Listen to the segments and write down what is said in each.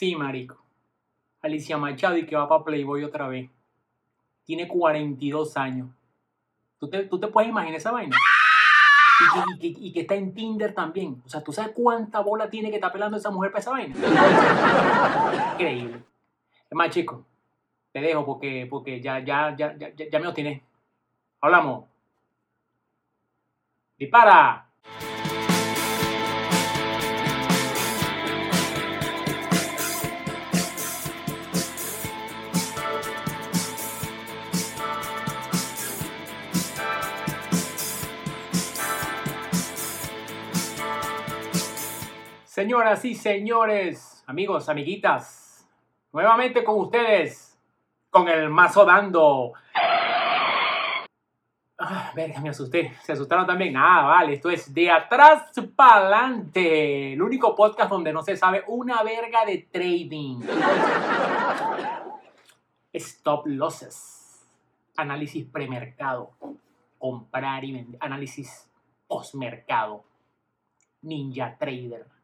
Sí, marico. Alicia Machado y que va para Playboy otra vez. Tiene 42 años. ¿Tú te, tú te puedes imaginar esa vaina? Y que, está en Tinder también. O sea, ¿tú sabes cuánta bola tiene que estar pelando esa mujer para esa vaina? Increíble. Es más, chico, te dejo porque, porque ya, ya, ya, ya, ya me. Hablamos. ¡Dispara! Señoras y señores, amigos, amiguitas, nuevamente con ustedes, con el mazo dando. Ah, verga, me asusté. ¿Se asustaron también? Ah, vale, esto es de atrás para adelante. El único podcast donde no se sabe una verga de trading. Stop losses. Análisis premercado. Comprar y vender. Análisis postmercado. Ninja Trader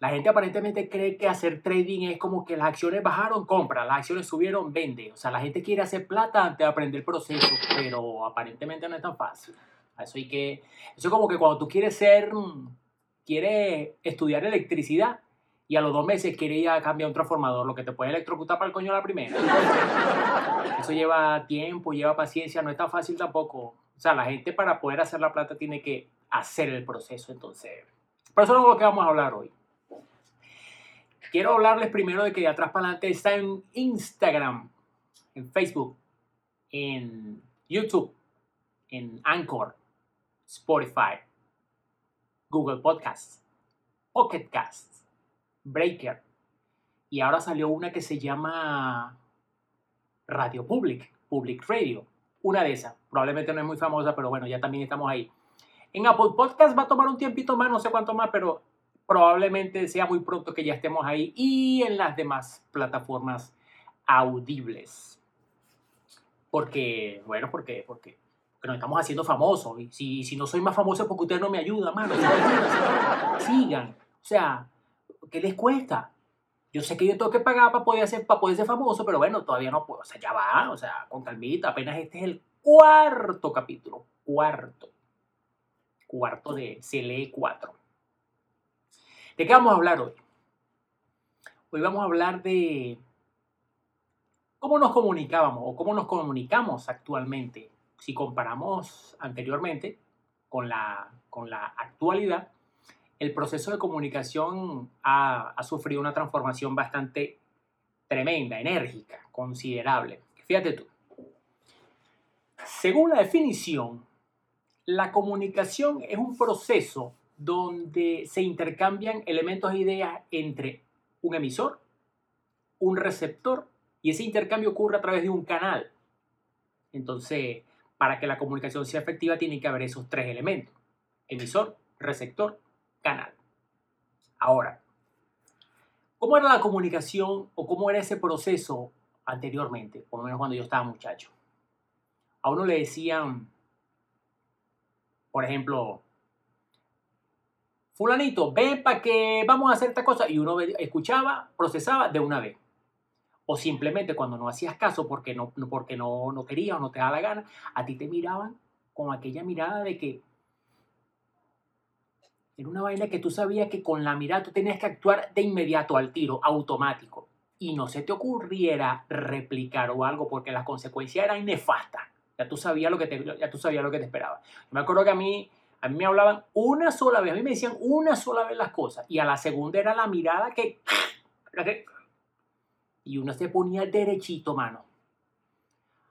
la gente aparentemente cree que hacer trading es como que las acciones bajaron, compra, las acciones subieron, vende. O sea, la gente quiere hacer plata antes de aprender el proceso, pero aparentemente no es tan fácil. Eso, hay que, eso es como que cuando tú quieres ser, quieres estudiar electricidad y a los dos meses quieres ir a cambiar un transformador, lo que te puede electrocutar para el coño la primera. Eso lleva tiempo, lleva paciencia, no es tan fácil tampoco. O sea, la gente para poder hacer la plata tiene que hacer el proceso, entonces. Pero eso no es lo que vamos a hablar hoy. Quiero hablarles primero de que de atrás para adelante está en Instagram, en Facebook, en YouTube, en Anchor, Spotify, Google Podcasts, Pocket Casts, Breaker. Y ahora salió una que se llama Radio Public, Public Radio. Una de esas. Probablemente no es muy famosa, pero bueno, ya también estamos ahí. En Apple Podcast va a tomar un tiempito más, no sé cuánto más, pero probablemente sea muy pronto que ya estemos ahí y en las demás plataformas audibles. Porque, bueno, porque, porque, porque nos estamos haciendo famosos. Y si, si no soy más famoso porque ustedes no me ayudan, mano. Sigan. O sea, ¿qué les cuesta? Yo sé que yo tengo que pagar para poder, para poder ser famoso, pero bueno, todavía no puedo. O sea, ya va, o sea, con calmita. Apenas este es el cuarto capítulo. Cuarto. Cuarto de CLE 4. ¿De qué vamos a hablar hoy? Hoy vamos a hablar de cómo nos comunicábamos o cómo nos comunicamos actualmente. Si comparamos anteriormente con la, con la actualidad, el proceso de comunicación ha, ha sufrido una transformación bastante tremenda, enérgica, considerable. Fíjate tú. Según la definición, la comunicación es un proceso donde se intercambian elementos e ideas entre un emisor, un receptor, y ese intercambio ocurre a través de un canal. Entonces, para que la comunicación sea efectiva, tiene que haber esos tres elementos. Emisor, receptor, canal. Ahora, ¿cómo era la comunicación o cómo era ese proceso anteriormente? Por lo menos cuando yo estaba muchacho. A uno le decían, por ejemplo, fulanito, ven para que vamos a hacer esta cosa. Y uno escuchaba, procesaba de una vez. O simplemente cuando no hacías caso porque no, porque no, no querías o no te daba la gana, a ti te miraban con aquella mirada de que era una vaina que tú sabías que con la mirada tú tenías que actuar de inmediato al tiro, automático. Y no se te ocurriera replicar o algo porque las consecuencias eran nefastas. Ya tú sabías lo que te, ya tú sabías lo que te esperaba. me acuerdo que a mí a mí me hablaban una sola vez, a mí me decían una sola vez las cosas. Y a la segunda era la mirada que... Y uno se ponía derechito, mano.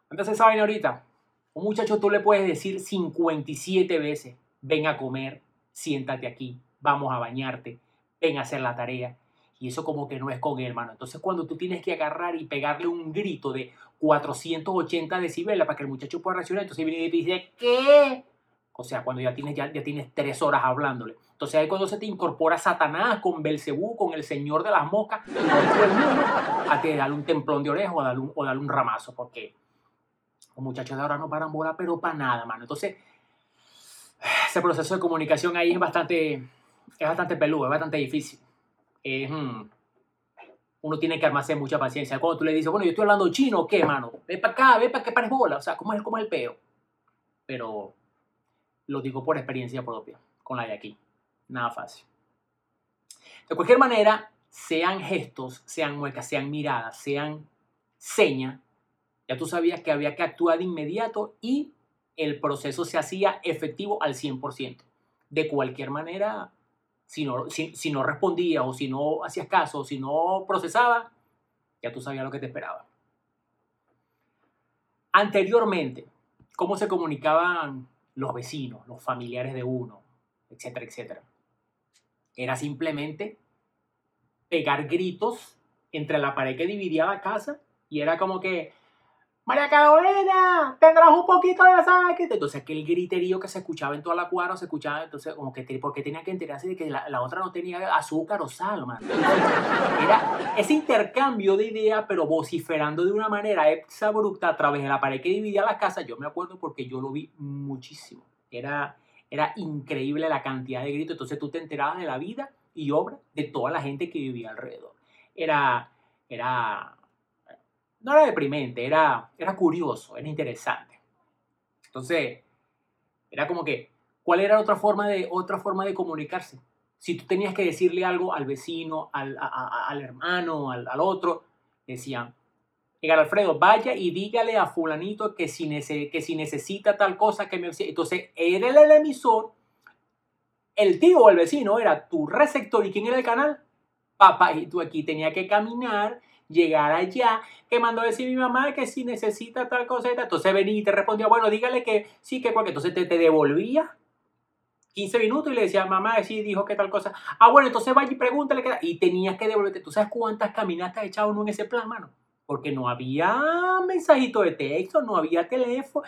Entonces, ¿saben ahorita? Un muchacho tú le puedes decir 57 veces, ven a comer, siéntate aquí, vamos a bañarte, ven a hacer la tarea. Y eso como que no es con él, mano. Entonces cuando tú tienes que agarrar y pegarle un grito de 480 decibeles para que el muchacho pueda reaccionar, entonces viene y te dice, ¿qué? O sea, cuando ya tienes, ya, tienes tres horas hablándole. Entonces ahí cuando se te incorpora Satanás con Belcebú, con el señor de las moscas, a que darle un templón de oreja o darle un, o darle un ramazo, porque los muchachos de ahora no paran bola, pero para nada, mano. Entonces, ese proceso de comunicación ahí es bastante, es bastante peludo, es bastante difícil. Es, mm, uno tiene que armarse mucha paciencia. Cuando tú le dices, bueno, yo estoy hablando chino, ¿qué, mano? Ve para acá, ve para que pares bola. O sea, ¿cómo es, cómo es el peo? Pero lo digo por experiencia propia, con la de aquí. Nada fácil. De cualquier manera, sean gestos, sean muecas, sean miradas, sean señas, ya tú sabías que había que actuar de inmediato y el proceso se hacía efectivo al 100%. De cualquier manera, si no, si, no respondías o si no hacías caso o si no procesaba, ya tú sabías lo que te esperaba. Anteriormente, ¿cómo se comunicaban los vecinos, los familiares de uno, etcétera, etcétera? Era simplemente pegar gritos entre la pared que dividía la casa y era como que, María Carolina, tendrás un poquito de sangre. Entonces, aquel griterío que se escuchaba en toda la cuadra, se escuchaba, entonces, como que, porque tenía que enterarse de que la, otra no tenía azúcar o sal, man. Era ese intercambio de ideas, pero vociferando de una manera exabrupta a través de la pared que dividía la casa. Yo me acuerdo porque yo lo vi muchísimo. Era, era increíble la cantidad de gritos. Entonces, tú te enterabas de la vida y obra de toda la gente que vivía alrededor. Era, era no era deprimente, era, era curioso, era interesante. Entonces, era como que, ¿cuál era otra forma de, otra forma de comunicarse? Si tú tenías que decirle algo al vecino, al, al hermano, al, al, otro, decían, Egar Alfredo, vaya y dígale a fulanito que si, que si necesita tal cosa que me... Entonces, era el emisor, el tío o el vecino era tu receptor y quién era el canal, papá, y tú aquí tenía que caminar llegar allá, que mandó decir mi mamá que si necesita tal cosa, entonces venía y te respondía, bueno, dígale que sí, que cualquier, entonces te, te devolvía 15 minutos y le decía, mamá, sí, dijo que tal cosa. Ah, bueno, entonces vaya y pregúntale qué Y tenías que devolverte. ¿Tú sabes cuántas caminatas echado uno en ese plan, mano? Porque no había mensajito de texto, no había teléfono.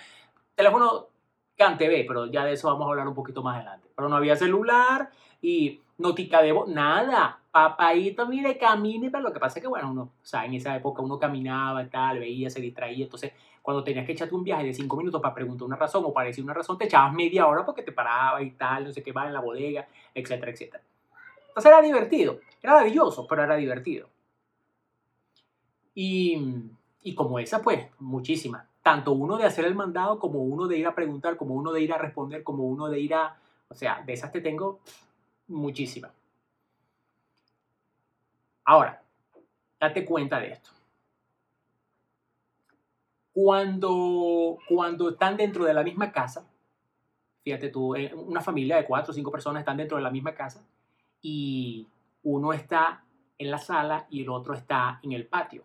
Teléfono CanTV, pero ya de eso vamos a hablar un poquito más adelante. Pero no había celular y notica de voz, nada papaito, mire, camine, pero lo que pasa es que, bueno, uno, o sea, en esa época uno caminaba y tal, veía, se distraía, entonces cuando tenías que echarte un viaje de cinco minutos para preguntar una razón o para una razón, te echabas media hora porque te paraba y tal, no sé qué va en la bodega, etcétera, etcétera. Entonces era divertido, era maravilloso, pero era divertido. Y, y como esa, pues, muchísimas. Tanto uno de hacer el mandado, como uno de ir a preguntar, como uno de ir a responder, como uno de ir a... O sea, de esas te tengo muchísimas. Ahora, date cuenta de esto. Cuando, cuando están dentro de la misma casa, fíjate tú, eh, una familia de cuatro o cinco personas están dentro de la misma casa y uno está en la sala y el otro está en el patio.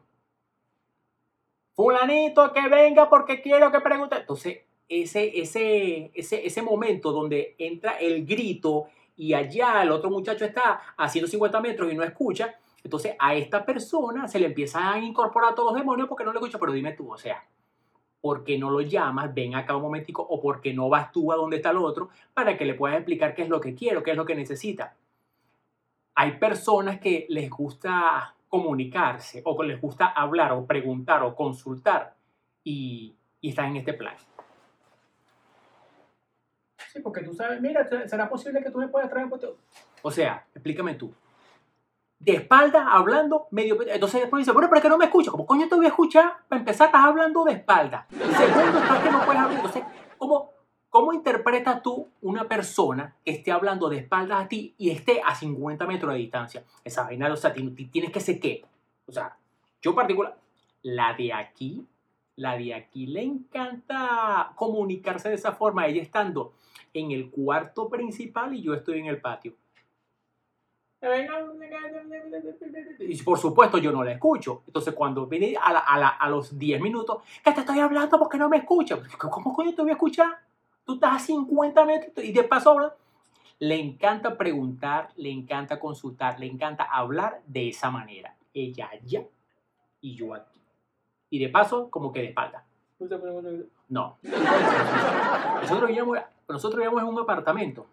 Fulanito, que venga porque quiero que pregunte. Entonces, ese, ese, ese, ese momento donde entra el grito y allá el otro muchacho está a 150 metros y no escucha, entonces a esta persona se le empieza a incorporar todos los demonios porque no le escucha, pero dime tú, o sea, ¿por qué no lo llamas? Ven acá un momentico, o ¿por qué no vas tú a donde está el otro para que le puedas explicar qué es lo que quiero, qué es lo que necesita? Hay personas que les gusta comunicarse, o les gusta hablar, o preguntar, o consultar, y, y están en este plan. Sí, porque tú sabes, mira, ¿será posible que tú me puedas traer? O sea, explícame tú de espalda hablando medio. Entonces después dice, bueno, pero es que no me escucha. Como coño te voy a escuchar? Para empezar, estás hablando de espalda. Segundo, estás que no puedes hablar. Entonces, ¿cómo, ¿cómo interpretas tú una persona que esté hablando de espaldas a ti y esté a 50 metros de distancia? Esa vaina, o sea, tienes que ser qué. O sea, yo particular, la de aquí, la de aquí le encanta comunicarse de esa forma, ella estando en el cuarto principal y yo estoy en el patio. Y por supuesto yo no la escucho. Entonces cuando viene a, los 10 minutos, que te estoy hablando porque no me escuchas. ¿Cómo coño te voy a escuchar? Tú estás a 50 metros y de paso Le encanta preguntar, le encanta consultar, le encanta hablar de esa manera. Ella allá y yo aquí. Y de paso, como que de espalda. No. Nosotros vivíamos, nosotros vivíamos en un apartamento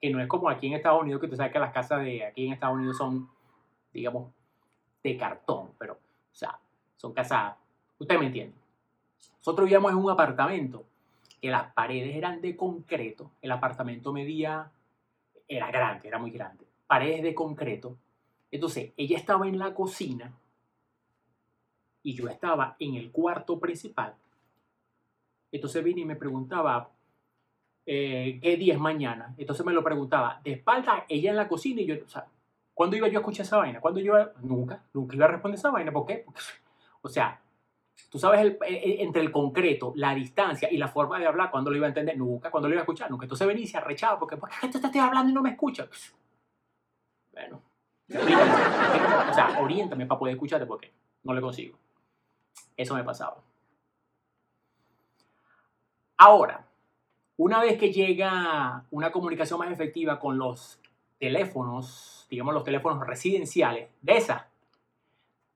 que no es como aquí en Estados Unidos, que tú sabes que las casas de aquí en Estados Unidos son, digamos, de cartón, pero, o sea, son casas, usted me entiende. Nosotros vivíamos en un apartamento que las paredes eran de concreto, el apartamento medía, era grande, era muy grande, paredes de concreto, Entonces, ella estaba en la cocina y yo estaba en el cuarto principal. Entonces vine y me preguntaba, eh, ¿qué día es mañana? Entonces me lo preguntaba de espalda, ella en la cocina y yo, o sea, ¿cuándo iba yo a escuchar esa vaina? ¿Cuándo yo Nunca, nunca iba a responder esa vaina. ¿Por qué? o sea, tú sabes el, entre el concreto, la distancia y la forma de hablar, ¿cuándo lo iba a entender? Nunca, ¿cuándo lo iba a escuchar? Nunca. Entonces venía y se arrechaba, porque ¿por qué te estoy hablando y no me escuchas? Bueno, o sea, oriéntame para poder escucharte porque no le consigo. Eso me pasaba. Ahora, una vez que llega una comunicación más efectiva con los teléfonos, digamos los teléfonos residenciales, de esas,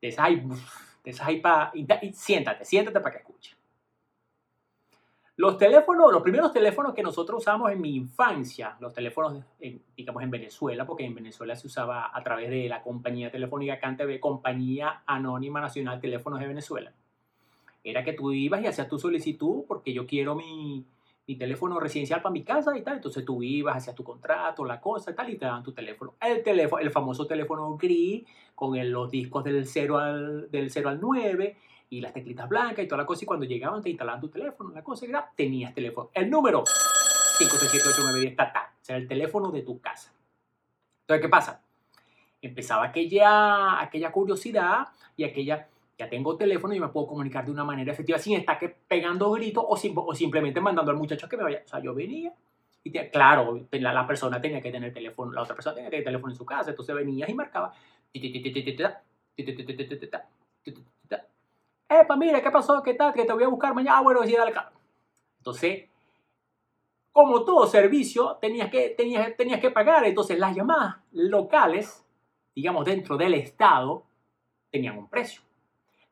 de esas hay, de esas hay para... siéntate, siéntate para que escuche. Los teléfonos, los primeros teléfonos que nosotros usamos en mi infancia, los teléfonos, digamos, en Venezuela, porque en Venezuela se usaba a través de la compañía telefónica CanTV, Compañía Anónima Nacional Teléfonos de Venezuela, era que tú ibas y hacías tu solicitud porque yo quiero mi, mi teléfono residencial para mi casa y tal. Entonces tú ibas, hacías tu contrato, la cosa y tal, y te daban tu teléfono. El teléfono, el famoso teléfono gris, con los discos del 0 al, del 0 al 9 y las teclitas blancas y toda la cosa. Y cuando llegaban te instalaban tu teléfono, la cosa era, tenías teléfono. El número 5678910, ta, ta. O sea, el teléfono de tu casa. Entonces, ¿qué pasa? Empezaba aquella, aquella curiosidad y aquella, ya tengo teléfono y me puedo comunicar de una manera efectiva sin estar que pegando gritos o, simplemente mandando al muchacho que me vaya. O sea, yo venía y claro, la, la, persona tenía que tener teléfono, la otra persona tenía que tener teléfono en su casa, entonces venías y marcaba epa, mira, ¿qué pasó? ¿Qué tal? Que te voy a buscar mañana. Ah, bueno, sí, dale Entonces, como todo servicio, tenías que, tenías, tenías que pagar. Entonces, las llamadas locales, digamos, dentro del Estado, tenían un precio.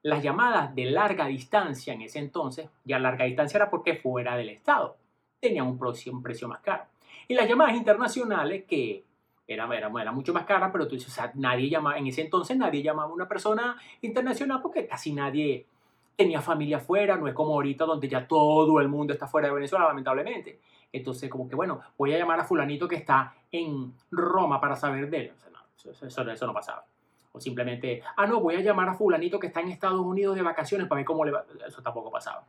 Las llamadas de larga distancia en ese entonces, ya larga distancia era porque fuera del Estado, tenían un precio, un precio más caro. Y las llamadas internacionales, que era, era, era, mucho más cara, pero tú dices, o sea, nadie llamaba, en ese entonces nadie llamaba a una persona internacional porque casi nadie tenía familia afuera, no es como ahorita donde ya todo el mundo está fuera de Venezuela, lamentablemente. Entonces, como que bueno, voy a llamar a fulanito que está en Roma para saber de él. O sea, no, eso, eso, no pasaba. O simplemente, ah, no, voy a llamar a fulanito que está en Estados Unidos de vacaciones para ver cómo le va. Eso tampoco pasaba.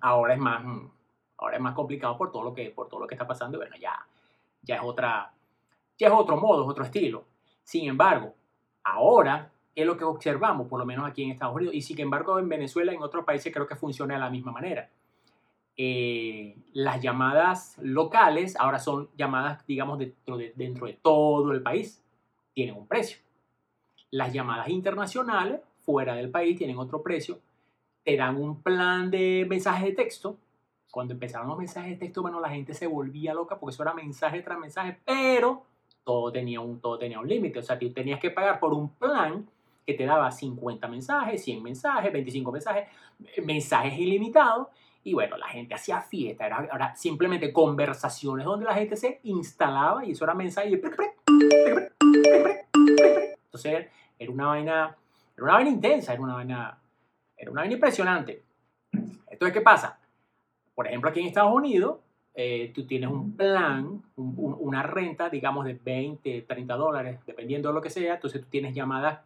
Ahora es más, mm, ahora es más complicado por todo lo que, por todo lo que está pasando. bueno, ya, ya es otra, es otro modo, es otro estilo. Sin embargo, ahora es lo que observamos, por lo menos aquí en Estados Unidos, y sin embargo en Venezuela, en otros países creo que funciona de la misma manera. Eh, las llamadas locales ahora son llamadas, digamos, dentro de, dentro de todo el país, tienen un precio. Las llamadas internacionales, fuera del país, tienen otro precio, te dan un plan de mensajes de texto. Cuando empezaron los mensajes de texto, bueno, la gente se volvía loca porque eso era mensaje tras mensaje, pero todo tenía un, un límite. O sea, tú tenías que pagar por un plan que te daba 50 mensajes, 100 mensajes, 25 mensajes, mensajes ilimitados. Y bueno, la gente hacía fiesta, era, simplemente conversaciones donde la gente se instalaba y eso era mensaje. Entonces era una vaina, era una vaina intensa, era una vaina, era una vaina impresionante. Entonces, ¿qué pasa? Por ejemplo, aquí en Estados Unidos, eh, tú tienes un plan, una renta, digamos, de 20, 30 dólares, dependiendo de lo que sea. Entonces tú tienes llamadas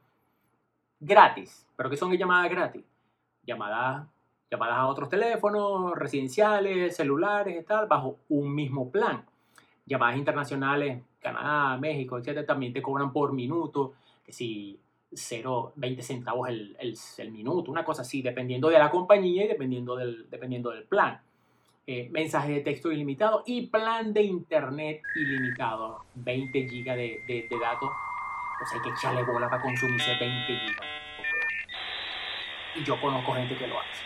gratis. ¿Pero qué son llamadas gratis? Llamadas, llamadas a otros teléfonos, residenciales, celulares y tal, bajo un mismo plan. Llamadas internacionales, Canadá, México, etc. También te cobran por minuto, que si 0,20 centavos el, el, el, minuto, una cosa así, dependiendo de la compañía y dependiendo del, dependiendo del plan eh, mensaje de texto ilimitado y plan de internet ilimitado, 20 gigas de, de, de datos. Pues hay que echarle bola para consumirse 20 gigas. Y yo conozco gente que lo hace.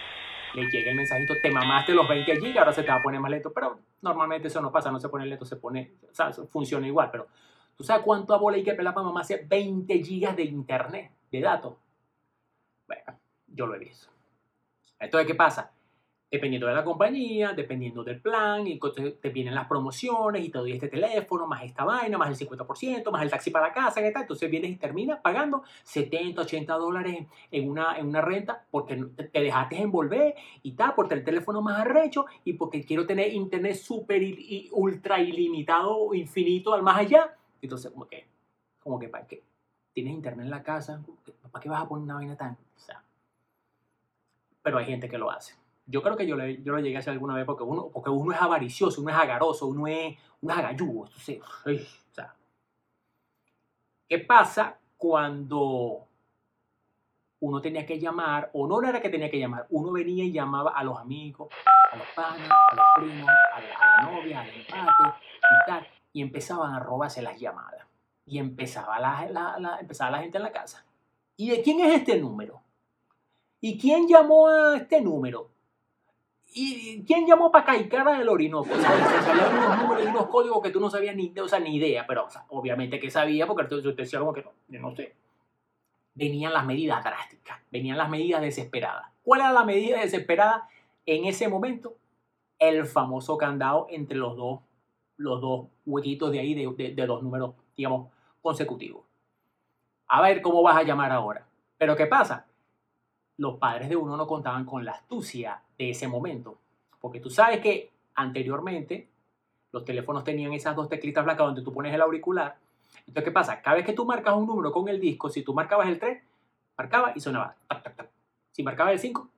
Le llega el mensajito, te mamaste los 20 gigas, ahora se te va a poner más lento, pero normalmente eso no pasa, no se pone lento, se pone, o sea, funciona igual, pero ¿tú sabes cuánto a bola hay que pelar para mamarse 20 gigas de internet, de datos? Bueno, yo lo he visto. Entonces, ¿qué pasa? Dependiendo de la compañía, dependiendo del plan, y te vienen las promociones y te doy este teléfono, más esta vaina, más el 50%, más el taxi para la casa, ¿qué? Entonces vienes y terminas pagando 70, 80 dólares en una, en una renta porque te dejaste envolver y tal, porque el teléfono más arrecho y porque quiero tener internet súper y ultra ilimitado, infinito al más allá. Entonces, como que, como que, ¿para qué? tienes internet en la casa, ¿para qué vas a poner una vaina tan? O sea, pero hay gente que lo hace. Yo creo que yo, yo lo llegué a hacer alguna vez porque uno, porque uno es avaricioso, uno es agaroso, uno es, uno es agalludo. Entonces, o sea, ¿qué pasa cuando uno tenía que llamar, o no era que tenía que llamar, uno venía y llamaba a los amigos, a los panas, a los primos, a la, novia, al empate y tal, y empezaban a robarse las llamadas. Y empezaba la, la, empezaba la gente en la casa. ¿Y de quién es este número? ¿Y quién llamó a este número? ¿Y quién llamó para Caicara del Orinoco? O sea, salían unos números y unos códigos que tú no sabías ni, o sea, ni idea, pero obviamente que sabía porque te decía como que no, yo no sé venían las medidas drásticas, venían las medidas desesperadas. ¿Cuál era la medida desesperada en ese momento? El famoso candado entre los dos, los dos huequitos de ahí de, de, dos números, digamos, consecutivos. A ver cómo vas a llamar ahora. Pero ¿qué pasa? Los padres de uno no contaban con la astucia de ese momento. Porque tú sabes que anteriormente los teléfonos tenían esas dos teclitas blancas donde tú pones el auricular entonces, ¿qué pasa? Cada vez que tú marcas un número con el disco, si tú marcabas el 3, marcaba y sonaba. Si marcabas el 5,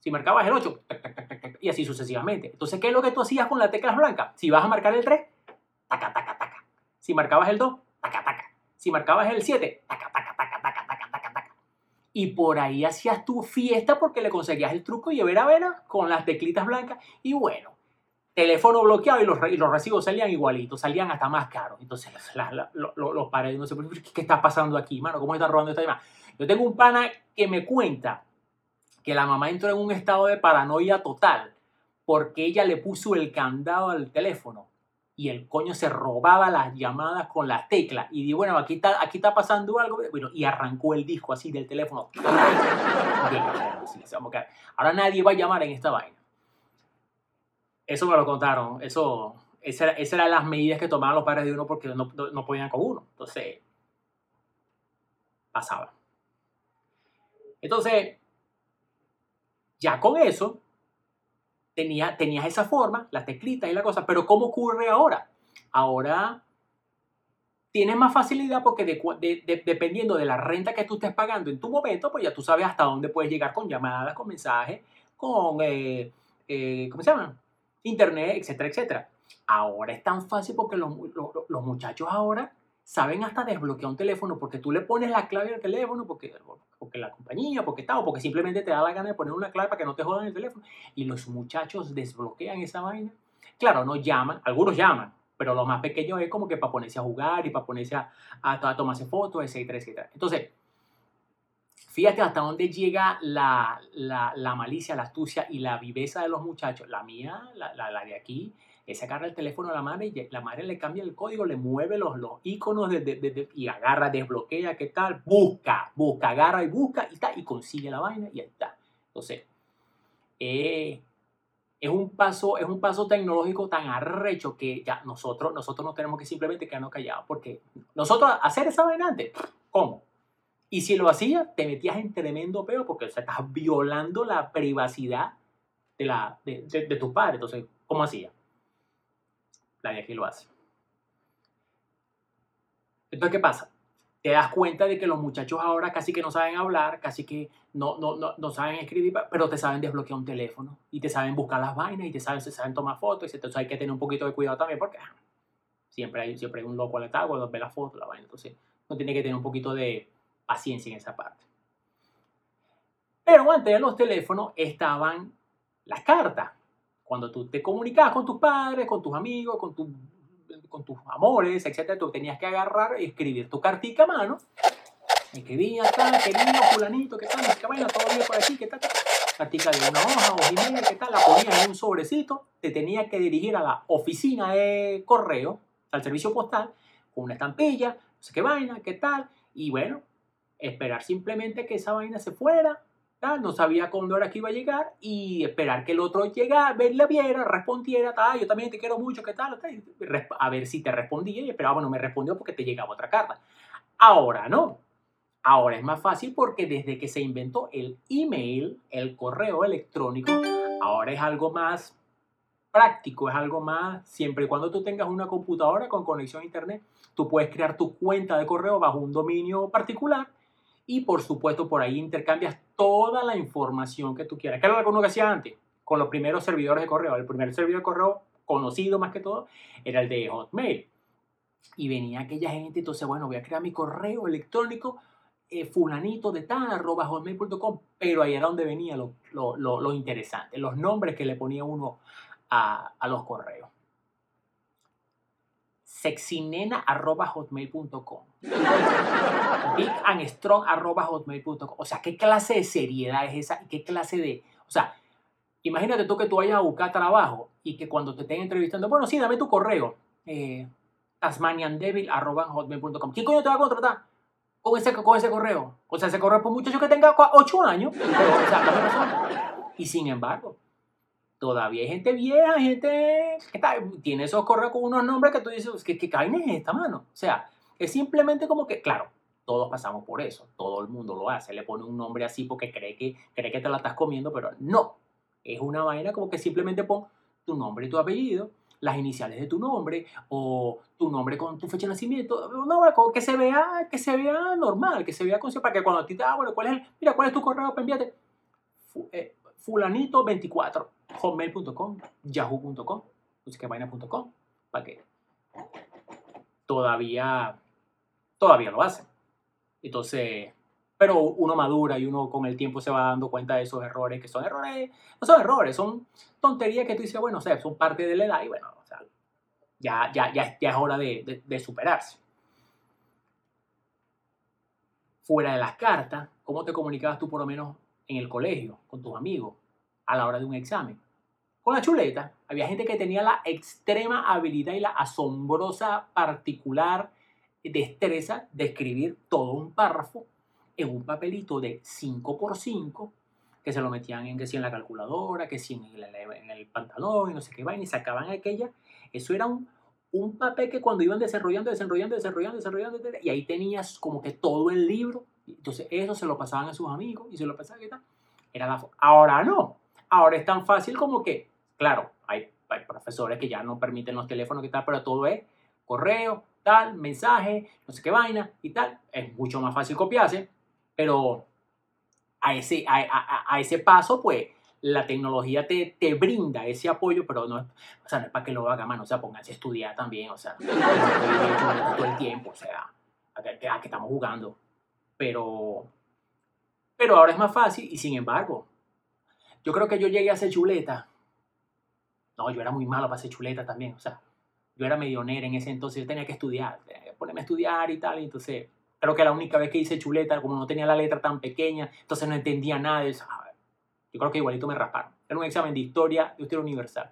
si marcabas el 8, y así sucesivamente. Entonces, ¿qué es lo que tú hacías con las teclas blancas? Si vas a marcar el 3, taca, taca, taca. Si marcabas el 2, taca, taca. Si marcabas el 7, taca, taca. Y por ahí hacías tu fiesta porque le conseguías el truco y a ver con las teclitas blancas. Y bueno, teléfono bloqueado y los, y los recibos salían igualitos, salían hasta más caros. Entonces los padres no sé, ¿qué está pasando aquí, mano? ¿Cómo está robando esta llamada? Yo tengo un pana que me cuenta que la mamá entró en un estado de paranoia total porque ella le puso el candado al teléfono y el coño se robaba las llamadas con las teclas y dijo, bueno, aquí está, aquí está pasando algo, bueno, y arrancó el disco así del teléfono. Ahora nadie va a llamar en esta vaina. Eso me lo contaron. Eso, esas eran las medidas que tomaban los padres de uno porque no, no, podían con uno. Entonces, pasaba. Entonces, ya con eso, tenía, tenías esa forma, las teclitas y la cosa, pero ¿cómo ocurre ahora? Ahora tienes más facilidad porque dependiendo de la renta que tú estés pagando en tu momento, pues ya tú sabes hasta dónde puedes llegar con llamadas, con mensajes, con, eh, eh, ¿cómo se llama? internet, etcétera, etcétera. Ahora es tan fácil porque los, los, muchachos ahora saben hasta desbloquear un teléfono porque tú le pones la clave al teléfono, porque, porque la compañía, porque está, o porque simplemente te da la gana de poner una clave para que no te jodan el teléfono. Y los muchachos desbloquean esa vaina. Claro, no llaman, algunos llaman, pero lo más pequeño es como que para ponerse a jugar y para ponerse a, a, a tomarse fotos, etcétera, etcétera. Entonces, Fíjate hasta dónde llega la, la, malicia, la astucia y la viveza de los muchachos. La mía, la, la, de aquí, es sacarle el teléfono a la madre y la madre le cambia el código, le mueve los, los iconos de, y agarra, desbloquea, ¿qué tal? Busca, busca, agarra y busca y, está, y consigue la vaina y ahí está. Entonces, eh, es un paso, es un paso tecnológico tan arrecho que ya nosotros, nosotros no tenemos que simplemente quedarnos callados porque nosotros hacer esa vaina antes, ¿cómo? Y si lo hacías, te metías en tremendo peo porque o sea, estás violando la privacidad de, la, de, de, tu padre. Entonces, ¿cómo hacía? La de aquí lo hace. Entonces, ¿qué pasa? Te das cuenta de que los muchachos ahora casi que no saben hablar, casi que no, no, no, no saben escribir, pero te saben desbloquear un teléfono y te saben buscar las vainas y te saben, se saben tomar fotos. Entonces hay que tener un poquito de cuidado también porque siempre hay, siempre hay un loco al estado cuando ve la foto, la vaina. Entonces, no tiene que tener un poquito de, paciencia en esa parte. Pero antes de los teléfonos estaban las cartas. Cuando tú te comunicabas con tus padres, con tus amigos, con, con tus amores, etc., tú tenías que agarrar y escribir tu cartica a mano. Escribías, tal, querido, fulanito, ¿qué tal? ¿Qué vaina? ¿Todo bien por aquí? ¿Qué tal? Cartica de una hoja, o y ¿qué tal? La ponías en un sobrecito, te tenías que dirigir a la oficina de correo, al servicio postal, con una estampilla, no sé qué vaina, qué tal, y bueno, esperar simplemente que esa vaina se fuera, no sabía cuándo era que iba a llegar y esperar que el otro llegara, verla viera, respondiera, yo también te quiero mucho, ¿qué tal? A ver si te respondía y esperaba, bueno, me respondió porque te llegaba otra carta. Ahora no. Ahora es más fácil porque desde que se inventó el email, el correo electrónico, ahora es algo más práctico, es algo más, siempre y cuando tú tengas una computadora con conexión a internet, tú puedes crear tu cuenta de correo bajo un dominio particular y por supuesto por ahí intercambias toda la información que tú quieras. ¿Qué era lo que uno hacía antes? Con los primeros servidores de correo. El primer servidor de correo conocido más que todo era el de Hotmail. Y venía aquella gente, entonces, bueno, voy a crear mi correo electrónico eh, fulanito de tal, arroba hotmail.com, pero ahí era donde venía lo, lo, lo, interesante, los nombres que le ponía uno a, a los correos. Sexinena arroba hotmail.com. Big and strong arroba hotmail.com. O sea, ¿qué clase de seriedad es esa? ¿Qué clase de... O sea, imagínate tú que tú vayas a buscar trabajo y que cuando te estén entrevistando, bueno, sí, dame tu correo. Eh, tasmaniandevil.hotmail.com. ¿Quién coño te va a contratar? Con ese, con ese correo. O sea, ese correo por muchacho que tenga 8 años. y sin embargo, todavía hay gente vieja, gente que tiene esos correos con unos nombres que tú dices, ¿qué, qué caen en esta mano? O sea, es simplemente como que, claro, todos pasamos por eso, todo el mundo lo hace, le pone un nombre así porque cree que, cree que te la estás comiendo, pero no, es una vaina como que simplemente pon tu nombre y tu apellido, las iniciales de tu nombre o tu nombre con tu fecha de nacimiento, no, que se vea, que se vea normal, que se vea con para que cuando a ti te ah, bueno, ¿cuál es el, mira, cuál es tu correo? Pues envíate eh, fulanito24, hotmail.com, yahoo.com, vaina.com, para que todavía, todavía lo hacen. Entonces, pero uno madura y uno con el tiempo se va dando cuenta de esos errores, que son errores, no son errores, son tonterías que tú dices, bueno, o sea, son parte de la edad y bueno, sea, ya, ya, ya, es hora de, de, superarse. Fuera de las cartas, ¿cómo te comunicabas tú por lo menos en el colegio, con tus amigos, a la hora de un examen? Con la chuleta, había gente que tenía la extrema habilidad y la asombrosa particular destreza de escribir todo un párrafo en un papelito de 5x5 que se lo metían en que si en la calculadora, que si en el, pantalón y no sé qué vaina y sacaban aquella. Eso era un, un papel que cuando iban desarrollando, desarrollando, desarrollando, desarrollando, y ahí tenías como que todo el libro. Entonces eso se lo pasaban a sus amigos y se lo pasaban, ¿qué tal? Era la, ahora no. Ahora es tan fácil como que, claro, hay, hay profesores que ya no permiten los teléfonos, ¿qué tal? Pero todo es correo, tal, mensaje, no sé qué vaina y tal. Es mucho más fácil copiarse pero a ese, a, ese paso, pues la tecnología te, te, brinda ese apoyo, pero no o sea, no es para que lo haga mano, o sea, pónganse a estudiar también, o sea, todo el tiempo, o sea, a que, a que estamos jugando. Pero, pero ahora es más fácil y sin embargo, yo creo que yo llegué a hacer chuleta. No, yo era muy malo para hacer chuleta también, o sea, yo era medionera en ese entonces, yo tenía que estudiar, ponerme a estudiar y tal, y entonces Creo que la única vez que hice chuleta, como no tenía la letra tan pequeña, entonces no entendía nada. Yo creo que igualito me rasparon. Era un examen de historia de historia universal,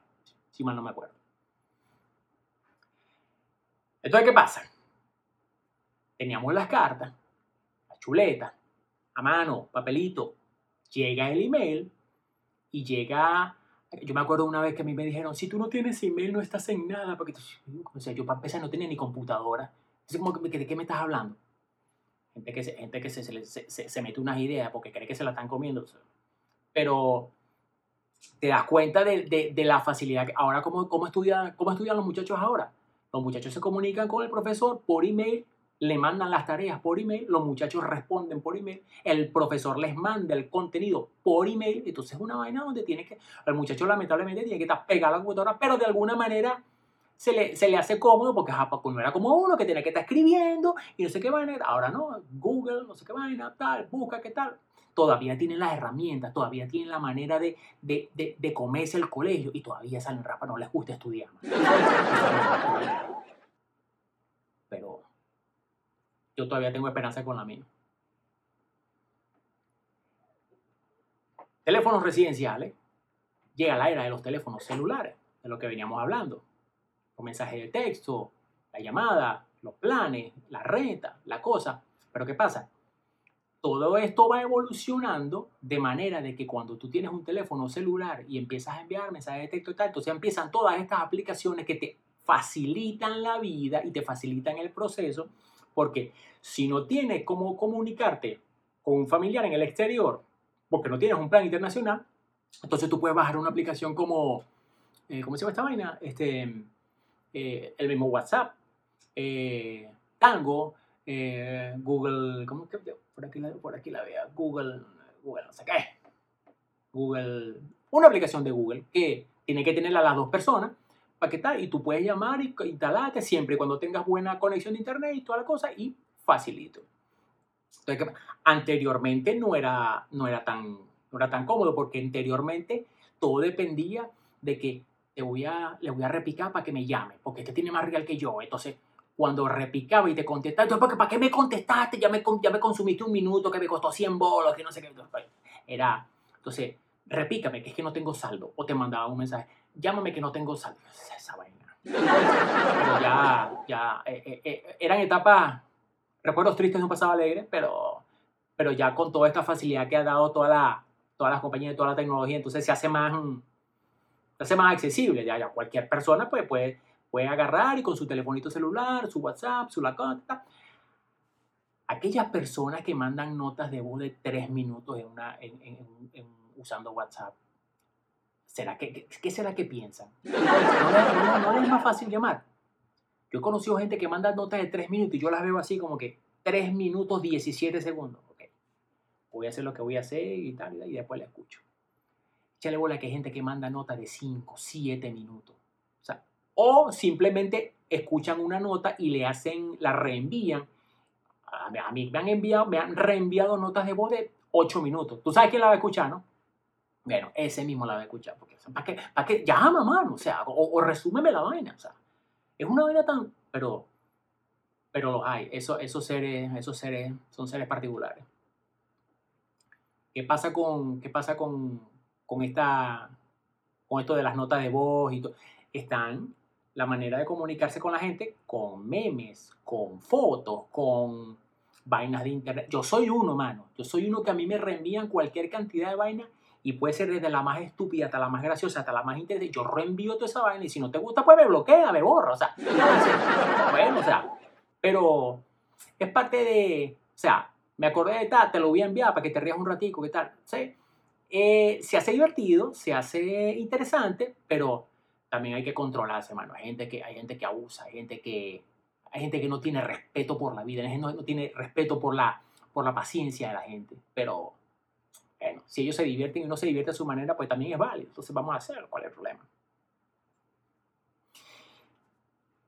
si mal no me acuerdo. Entonces, ¿qué pasa? Teníamos las cartas, la chuleta, a mano, papelito. Llega el email y llega yo me acuerdo una vez que a mí me dijeron, si tú no tienes email no estás en nada, porque o sea, yo para empezar no tenía ni computadora. Entonces, como ¿de qué me estás hablando? gente que, se, gente que se, se, se, mete unas ideas porque cree que se la están comiendo. Pero te das cuenta de, de, de la facilidad. Ahora, ¿cómo, cómo, estudian, ¿cómo estudian los muchachos ahora? Los muchachos se comunican con el profesor por email, le mandan las tareas por email, los muchachos responden por email, el profesor les manda el contenido por email, entonces es una vaina donde tiene que, el muchacho lamentablemente tiene que estar pegado a la computadora, pero de alguna manera se le, se le hace cómodo porque pues no era como uno que tenía que estar escribiendo y no sé qué vaina. Ahora no, Google, no sé qué vaina, tal, busca qué tal. Todavía tienen las herramientas, todavía tienen la manera de, de, de, de comerse el colegio y todavía salen rapa, no les gusta estudiar. Pero yo todavía tengo esperanza con la mía. Teléfonos residenciales. Llega la era de los teléfonos celulares, de lo que veníamos hablando los mensajes de texto, la llamada, los planes, la renta, la cosa. Pero ¿qué pasa? Todo esto va evolucionando de manera de que cuando tú tienes un teléfono celular y empiezas a enviar mensajes de texto y tal, entonces empiezan todas estas aplicaciones que te facilitan la vida y te facilitan el proceso, porque si no tienes cómo comunicarte con un familiar en el exterior, porque no tienes un plan internacional, entonces tú puedes bajar una aplicación como eh, ¿cómo se llama esta vaina? Este, eh, el mismo WhatsApp, eh, Tango, Google, ¿cómo que por aquí la, por aquí la vea? Google, Google, no sé qué. Google, una aplicación de Google que tiene que tenerla las dos personas para que tal, y tú puedes llamar y instalarte siempre cuando tengas buena conexión de internet y toda la cosa y facilito. Entonces, anteriormente no era, no era tan, no era tan cómodo porque anteriormente todo dependía de que te voy a, le voy a repicar para que me llame, porque este tiene más real que yo. Entonces, cuando repicaba y te contestaba, entonces, ¿para qué me contestaste? Ya me, ya me consumiste un minuto que me costó 100 bolos, que no sé qué. Era, entonces, repícame, que es que no tengo saldo. O te mandaba un mensaje, llámame que no tengo saldo. Esa vaina. Pero ya, ya, eh, eh, eh, eran etapas, recuerdos tristes de un pasado alegre, pero, pero ya con toda esta facilidad que ha dado toda la, todas las compañías, toda la tecnología, entonces se hace más, se hace más accesible. Ya, ya cualquier persona pues, puede, puede agarrar y con su telefonito celular, su WhatsApp, su la Aquellas personas que mandan notas de voz de tres minutos en una, en, en, usando WhatsApp, ¿será que, qué, será que piensan? ¿No, es más fácil llamar? Yo he conocido gente que manda notas de tres minutos y yo las veo así como que tres minutos 17 segundos. Okay. Voy a hacer lo que voy a hacer y tal, y después la escucho. Échale bola que hay gente que manda notas de 5, 7 minutos. O, sea, o simplemente escuchan una nota y le hacen, la reenvían. A mí me han enviado, me han reenviado notas de voz de 8 minutos. ¿Tú sabes quién la va a escuchar, no? Bueno, ese mismo la va a escuchar. Porque, ¿Para qué? ¿Para qué? Llama. O sea, o, resúmeme la vaina. O sea, es una vaina tan... Pero, pero los hay. Eso, esos, seres, esos seres son seres particulares. ¿Qué pasa con, qué pasa con, con, esta, con esto de las notas de voz y todo? Están la manera de comunicarse con la gente con memes, con fotos, con vainas de internet. Yo soy uno, mano. Yo soy uno que a mí me reenvían cualquier cantidad de vainas y puede ser desde la más estúpida hasta la más graciosa, hasta la más interesante. Yo reenvío toda esa vaina y si no te gusta, pues me bloquea, me borra. O sea, bueno, o sea, pero es parte de, o sea, me acordé de tal, te lo voy a enviar para que te rías un ratico, ¿qué tal? ¿Sí? Eh, se hace divertido, se hace interesante, pero también hay que controlarse, mano. Hay gente que, hay gente que abusa, hay gente que, hay gente que no tiene respeto por la vida, no, no tiene respeto por la, por la paciencia de la gente, pero bueno, si ellos se divierten y uno se divierte a su manera, pues también es válido. Entonces vamos a hacerlo. ¿Cuál es el problema?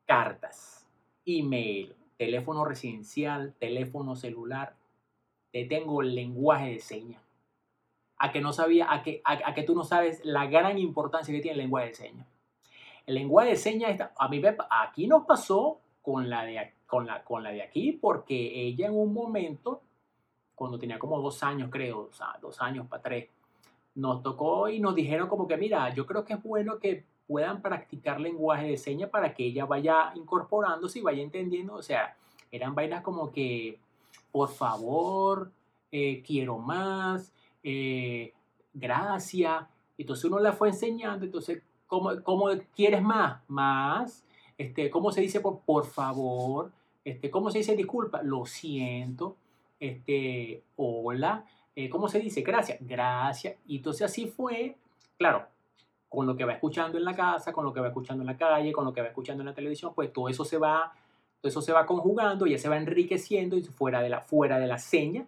Cartas, email, teléfono residencial, teléfono celular. Te tengo el lenguaje de señas. A que no sabía, a que, a, que tú no sabes la gran importancia que tiene el lenguaje de señas. El lenguaje de señas, a mí aquí nos pasó con la, de, con, la, con la de aquí, porque ella en un momento cuando tenía como dos años, creo, o sea, dos años para tres, nos tocó y nos dijeron como que, mira, yo creo que es bueno que puedan practicar lenguaje de señas para que ella vaya incorporándose y vaya entendiendo, o sea, eran vainas como que, por favor, eh, quiero más, eh, gracias, entonces uno la fue enseñando, entonces, ¿cómo, cómo quieres más? Más, este, ¿cómo se dice por, por favor? Este, ¿Cómo se dice disculpa? Lo siento este, hola, eh, ¿cómo se dice? Gracias, gracias. Y entonces así fue, claro, con lo que va escuchando en la casa, con lo que va escuchando en la calle, con lo que va escuchando en la televisión, pues todo eso se va, todo eso se va conjugando, ya se va enriqueciendo y fuera de la, fuera de la seña,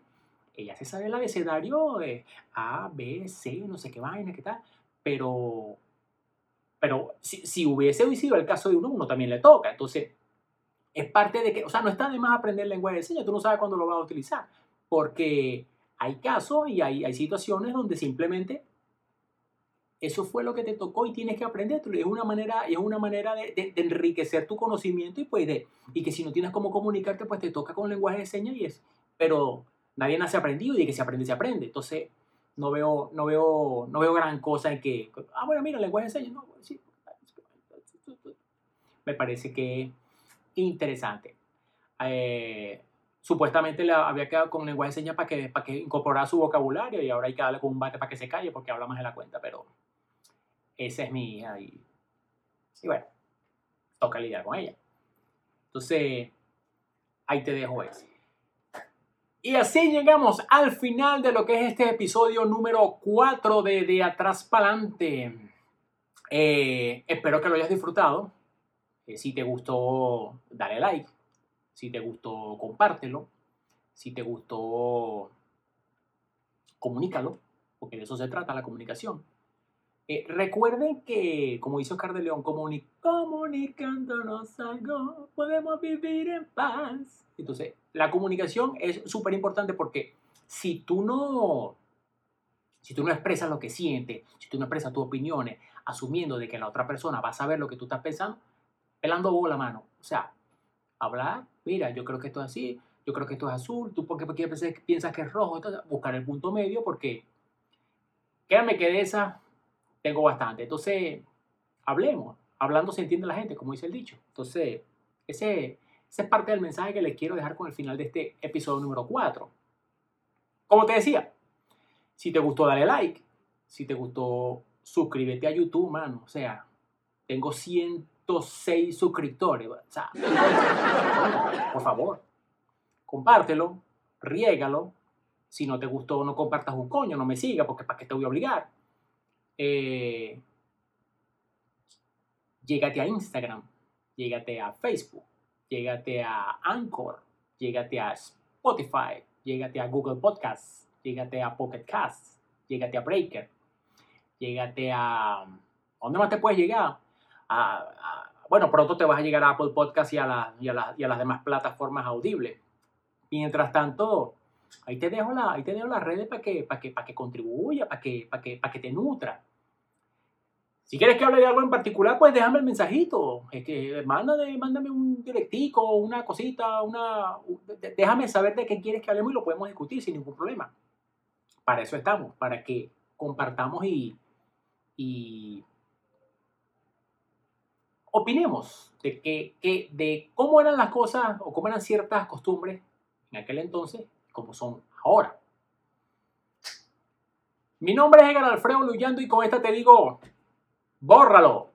ella se sabe el abecedario de A, B, C, no sé qué vaina, qué tal, pero, pero si, si hubiese sido el caso de uno, uno también le toca. Entonces, es parte de que, o sea, no está de más aprender lenguaje de señas, tú no sabes cuándo lo vas a utilizar, porque hay casos y hay, hay situaciones donde simplemente eso fue lo que te tocó y tienes que aprender. Es una manera, es una manera de, de, enriquecer tu conocimiento y, pues de, y que si no tienes cómo comunicarte, pues te toca con lenguaje de señas y es. Pero nadie nace aprendido y de que se aprende, se aprende. Entonces, no veo, no veo, no veo gran cosa en que, ah, bueno, mira, lenguaje de señas, no, sí. Me parece que interesante. Eh, supuestamente le había quedado con lenguaje de señas para que, para que incorporara su vocabulario y ahora hay que darle con un bate para que se calle porque habla más de la cuenta, pero esa es mi hija y, y bueno, toca lidiar con ella. Entonces, ahí te dejo eso. Y así llegamos al final de lo que es este episodio número 4 de De Atrás para Adelante. Eh, espero que lo hayas disfrutado. Eh, si te gustó, dale like. Si te gustó, compártelo. Si te gustó, comunícalo, porque de eso se trata la comunicación. Eh, recuerden que, como dice Oscar de León, comuni comunicándonos algo, podemos vivir en paz. Entonces, la comunicación es súper importante porque si tú no, si tú no expresas lo que sientes, si tú no expresas tus opiniones, asumiendo de que la otra persona va a saber lo que tú estás pensando, pelando bola, mano. O sea, hablar, mira, yo creo que esto es así, yo creo que esto es azul, tú porque piensas que es rojo, entonces buscar el punto medio porque créanme que de esa tengo bastante. Entonces, hablemos, hablando se entiende la gente, como dice el dicho. Entonces, ese, es parte del mensaje que les quiero dejar con el final de este episodio número 4. Como te decía, si te gustó, dale like. Si te gustó, suscríbete a YouTube, mano. O sea, tengo 106 suscriptores. Por favor, compártelo, riégalo. Si no te gustó, no compartas un coño, no me sigas, porque ¿para qué te voy a obligar? Eh, a Instagram, llégate a Facebook, llégate a Anchor, llégate a Spotify, llégate a Google Podcasts, llégate a Pocket Casts, llégate a Breaker, llégate a... ¿Dónde más te puedes llegar? Bueno, pronto te vas a llegar a Apple Podcasts y a, y a, y a las demás plataformas audibles. Mientras tanto, ahí te dejo, la, ahí te dejo las redes para que, para que, para que contribuya, para que, para, que, para que te nutra. Si quieres que hable de algo en particular, pues déjame el mensajito. Es que mándame, mándame un directico, una cosita, una, déjame saber de qué quieres que hablemos y lo podemos discutir sin ningún problema. Para eso estamos, para que compartamos y, y opinemos de, que, de cómo eran las cosas o cómo eran ciertas costumbres en aquel entonces como son ahora. Mi nombre es Edgar Alfredo Luyando y con esta te digo, bórralo.